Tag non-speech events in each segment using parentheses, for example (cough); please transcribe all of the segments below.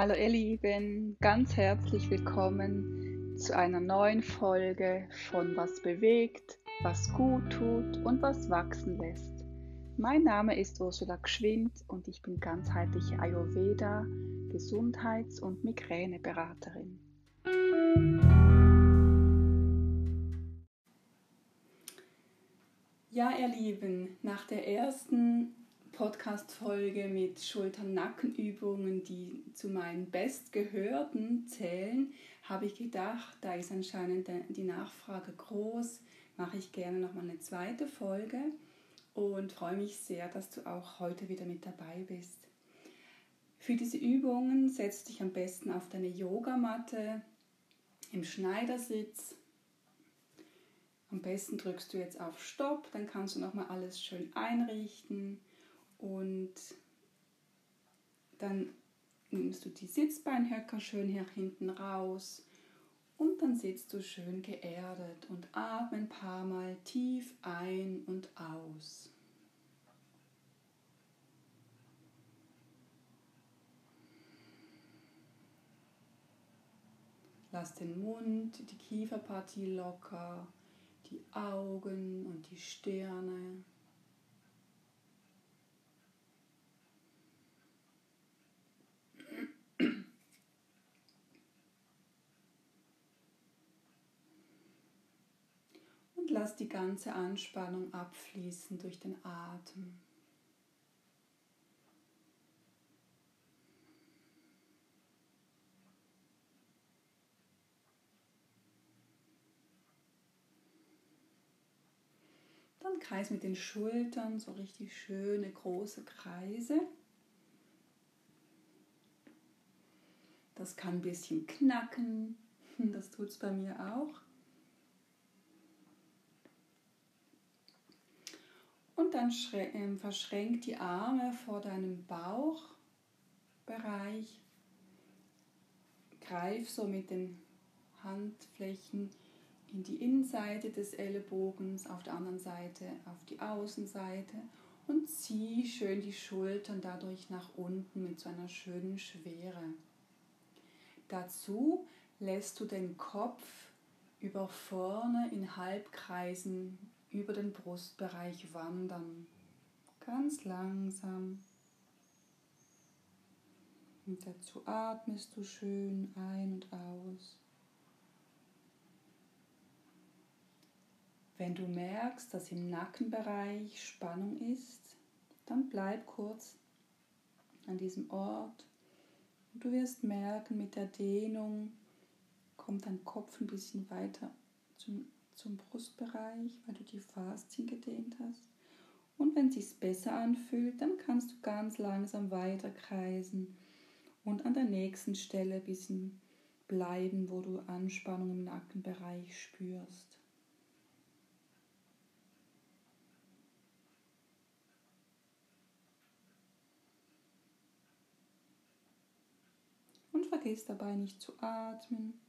Hallo ihr Lieben, ganz herzlich willkommen zu einer neuen Folge von Was bewegt, was gut tut und was wachsen lässt. Mein Name ist Ursula Gschwind und ich bin ganzheitliche Ayurveda, Gesundheits- und Migräneberaterin. Ja, ihr Lieben, nach der ersten Podcast-Folge mit Schultern-Nackenübungen, die zu meinen bestgehörten zählen, habe ich gedacht, da ist anscheinend die Nachfrage groß, mache ich gerne nochmal eine zweite Folge und freue mich sehr, dass du auch heute wieder mit dabei bist. Für diese Übungen setz dich am besten auf deine Yogamatte im Schneidersitz. Am besten drückst du jetzt auf Stopp, dann kannst du nochmal alles schön einrichten und dann nimmst du die Sitzbeinhöcker schön hier hinten raus und dann sitzt du schön geerdet und atme ein paar Mal tief ein und aus. Lass den Mund, die Kieferpartie locker, die Augen und die Stirne. Und lass die ganze Anspannung abfließen durch den Atem. Dann kreis mit den Schultern so richtig schöne große Kreise. Das kann ein bisschen knacken, (laughs) das tut es bei mir auch. Und dann ähm, verschränk die Arme vor deinem Bauchbereich. Greif so mit den Handflächen in die Innenseite des Ellenbogens, auf der anderen Seite auf die Außenseite und zieh schön die Schultern dadurch nach unten mit so einer schönen Schwere. Dazu lässt du den Kopf über vorne in Halbkreisen über den Brustbereich wandern. Ganz langsam. Und dazu atmest du schön ein und aus. Wenn du merkst, dass im Nackenbereich Spannung ist, dann bleib kurz an diesem Ort. Und du wirst merken, mit der Dehnung kommt dein Kopf ein bisschen weiter zum zum Brustbereich, weil du die Faszien gedehnt hast. Und wenn es sich besser anfühlt, dann kannst du ganz langsam weiter kreisen und an der nächsten Stelle ein bisschen bleiben, wo du Anspannung im Nackenbereich spürst. Und vergiss dabei nicht zu atmen.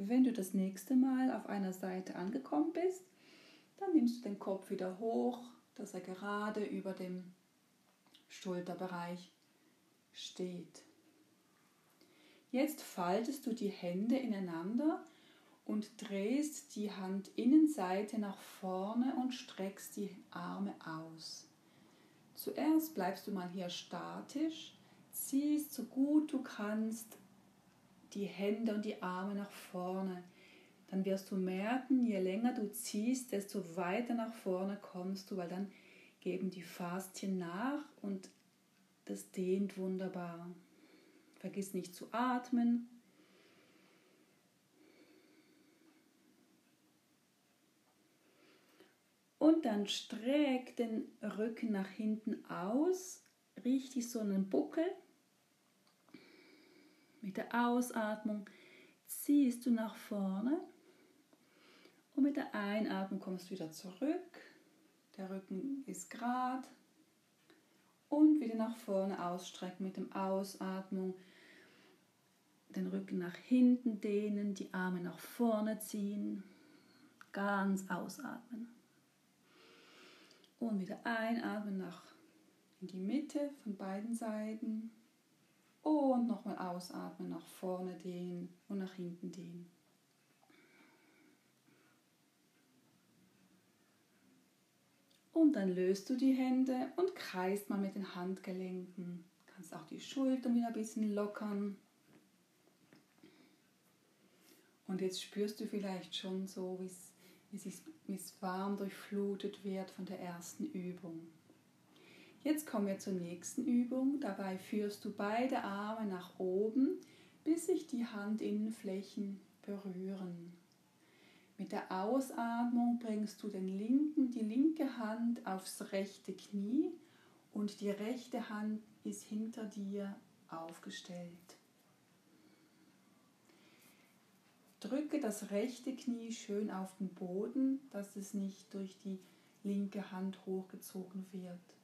Wenn du das nächste Mal auf einer Seite angekommen bist, dann nimmst du den Kopf wieder hoch, dass er gerade über dem Schulterbereich steht. Jetzt faltest du die Hände ineinander und drehst die Handinnenseite nach vorne und streckst die Arme aus. Zuerst bleibst du mal hier statisch, ziehst so gut du kannst die Hände und die Arme nach vorne. Dann wirst du merken, je länger du ziehst, desto weiter nach vorne kommst du, weil dann geben die Faszien nach und das dehnt wunderbar. Vergiss nicht zu atmen. Und dann streck den Rücken nach hinten aus, richtig so einen Buckel. Mit der Ausatmung ziehst du nach vorne und mit der Einatmung kommst du wieder zurück. der Rücken ist gerade und wieder nach vorne ausstrecken mit dem Ausatmung. Den Rücken nach hinten dehnen, die Arme nach vorne ziehen, ganz ausatmen. Und wieder einatmen nach in die Mitte von beiden Seiten. Und nochmal ausatmen, nach vorne dehnen und nach hinten dehnen. Und dann löst du die Hände und kreist mal mit den Handgelenken. Du kannst auch die Schultern wieder ein bisschen lockern. Und jetzt spürst du vielleicht schon so, wie es warm durchflutet wird von der ersten Übung. Jetzt kommen wir zur nächsten Übung. Dabei führst du beide Arme nach oben, bis sich die Handinnenflächen berühren. Mit der Ausatmung bringst du den linken, die linke Hand aufs rechte Knie und die rechte Hand ist hinter dir aufgestellt. Drücke das rechte Knie schön auf den Boden, dass es nicht durch die linke Hand hochgezogen wird.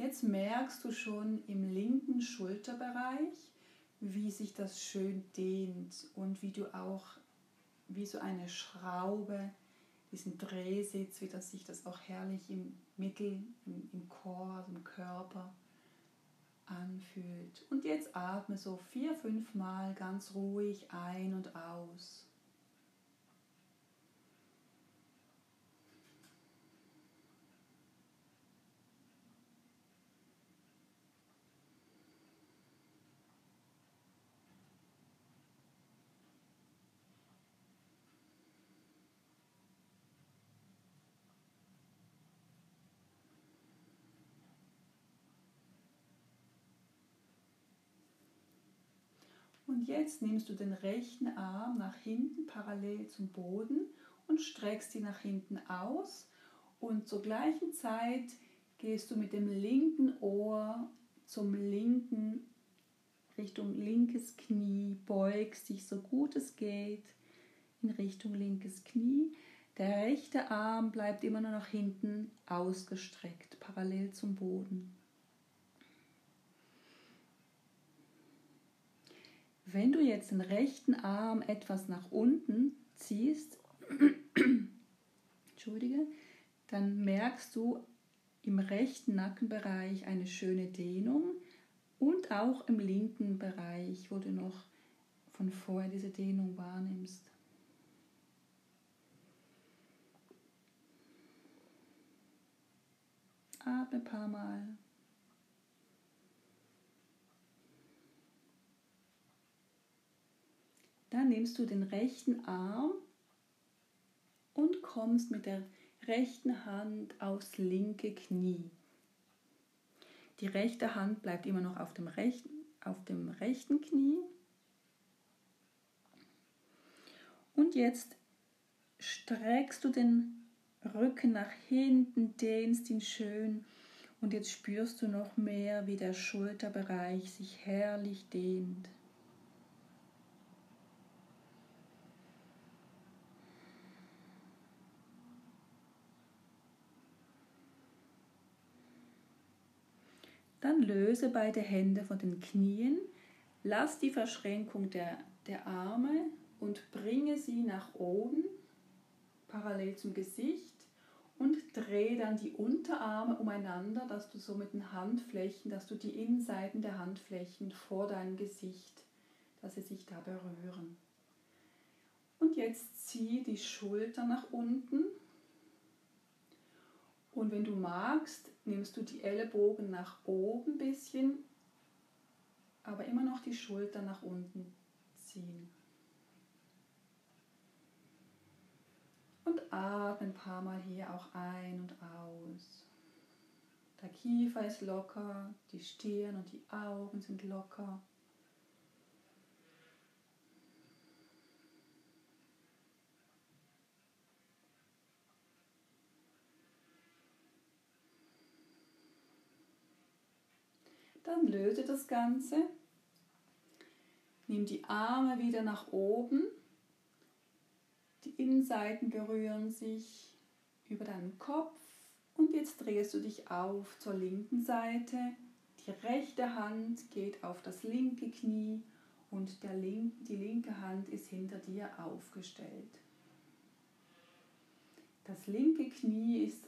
Jetzt merkst du schon im linken Schulterbereich, wie sich das schön dehnt und wie du auch wie so eine Schraube, diesen Drehsitz, wie das sich das auch herrlich im Mittel, im, im Chor, im Körper anfühlt. Und jetzt atme so vier, fünf Mal ganz ruhig ein und aus. Und jetzt nimmst du den rechten Arm nach hinten parallel zum Boden und streckst ihn nach hinten aus. Und zur gleichen Zeit gehst du mit dem linken Ohr zum linken, Richtung linkes Knie, beugst dich so gut es geht in Richtung linkes Knie. Der rechte Arm bleibt immer nur nach hinten ausgestreckt, parallel zum Boden. Wenn du jetzt den rechten Arm etwas nach unten ziehst, Entschuldige, dann merkst du im rechten Nackenbereich eine schöne Dehnung und auch im linken Bereich, wo du noch von vorher diese Dehnung wahrnimmst. Atme ein paar Mal. Dann nimmst du den rechten Arm und kommst mit der rechten Hand aufs linke Knie. Die rechte Hand bleibt immer noch auf dem rechten, auf dem rechten Knie. Und jetzt streckst du den Rücken nach hinten, dehnst ihn schön und jetzt spürst du noch mehr, wie der Schulterbereich sich herrlich dehnt. Dann löse beide Hände von den Knien, lass die Verschränkung der, der Arme und bringe sie nach oben, parallel zum Gesicht und drehe dann die Unterarme umeinander, dass du so mit den Handflächen, dass du die Innenseiten der Handflächen vor deinem Gesicht, dass sie sich da berühren. Und jetzt zieh die Schulter nach unten und wenn du magst, nimmst du die Ellenbogen nach oben ein bisschen, aber immer noch die Schulter nach unten ziehen. Und atme ein paar Mal hier auch ein und aus. Der Kiefer ist locker, die Stirn und die Augen sind locker. Dann löse das Ganze. Nimm die Arme wieder nach oben. Die Innenseiten berühren sich über deinen Kopf Und jetzt drehst du dich auf zur linken Seite. Die rechte Hand geht auf das linke Knie und der link, die linke Hand ist hinter dir aufgestellt. Das linke Knie ist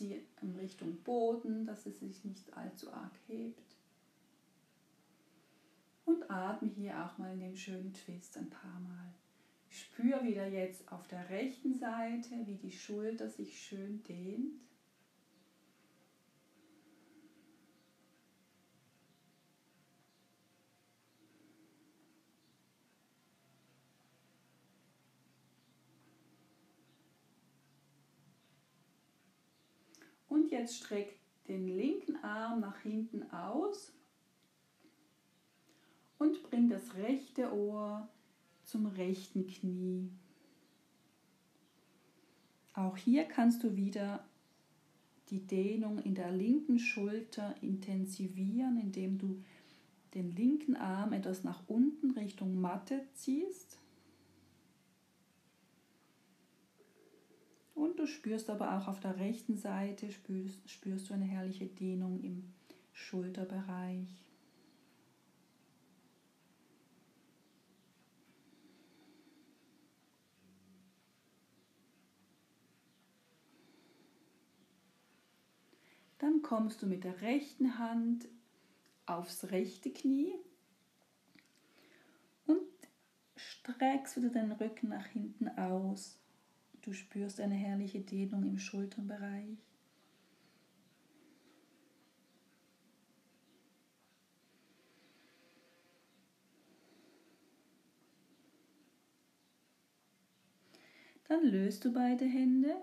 in Richtung Boden, dass es sich nicht allzu arg hebt. Atme hier auch mal in dem schönen Twist ein paar Mal. Spür wieder jetzt auf der rechten Seite, wie die Schulter sich schön dehnt. Und jetzt streck den linken Arm nach hinten aus und bring das rechte Ohr zum rechten Knie. Auch hier kannst du wieder die Dehnung in der linken Schulter intensivieren, indem du den linken Arm etwas nach unten Richtung Matte ziehst. Und du spürst aber auch auf der rechten Seite, spürst, spürst du eine herrliche Dehnung im Schulterbereich. Kommst du mit der rechten Hand aufs rechte Knie und streckst wieder den Rücken nach hinten aus. Du spürst eine herrliche Dehnung im Schulternbereich. Dann löst du beide Hände,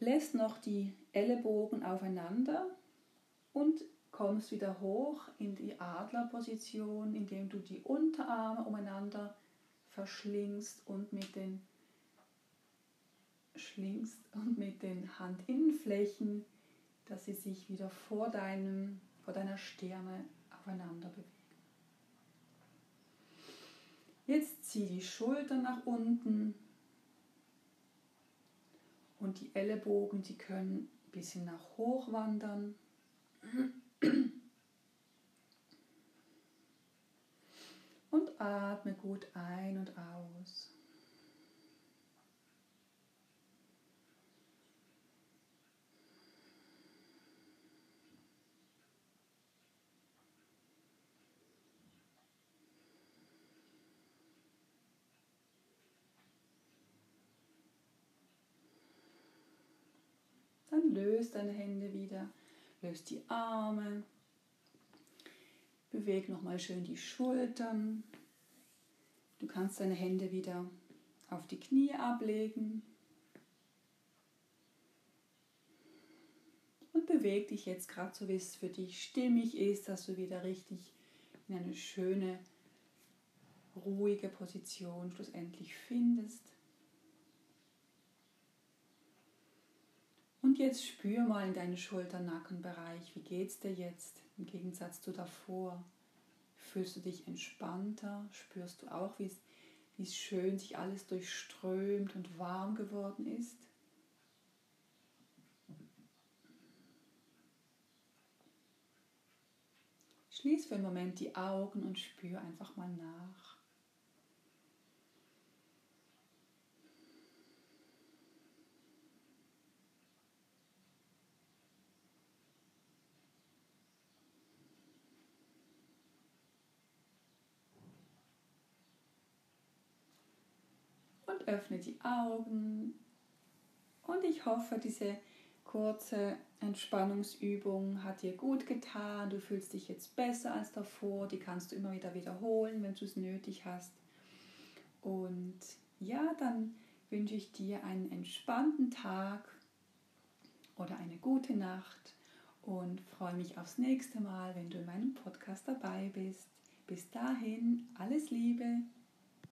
lässt noch die Ellenbogen aufeinander und kommst wieder hoch in die Adlerposition, indem du die Unterarme umeinander verschlingst und mit den schlingst und mit den Handinnenflächen, dass sie sich wieder vor, deinem, vor deiner Stirne aufeinander bewegen. Jetzt zieh die Schultern nach unten und die Ellenbogen, die können ein bisschen nach hoch wandern. Und atme gut ein und aus. Löst deine Hände wieder, löst die Arme, beweg nochmal schön die Schultern. Du kannst deine Hände wieder auf die Knie ablegen. Und beweg dich jetzt gerade so, wie es für dich stimmig ist, dass du wieder richtig in eine schöne, ruhige Position schlussendlich findest. Jetzt spür mal in deinen Schulter-Nackenbereich. Wie geht's dir jetzt im Gegensatz zu davor? Fühlst du dich entspannter? Spürst du auch, wie es schön sich alles durchströmt und warm geworden ist? Schließ für einen Moment die Augen und spür einfach mal nach. Öffne die Augen und ich hoffe, diese kurze Entspannungsübung hat dir gut getan. Du fühlst dich jetzt besser als davor. Die kannst du immer wieder wiederholen, wenn du es nötig hast. Und ja, dann wünsche ich dir einen entspannten Tag oder eine gute Nacht und freue mich aufs nächste Mal, wenn du in meinem Podcast dabei bist. Bis dahin, alles Liebe.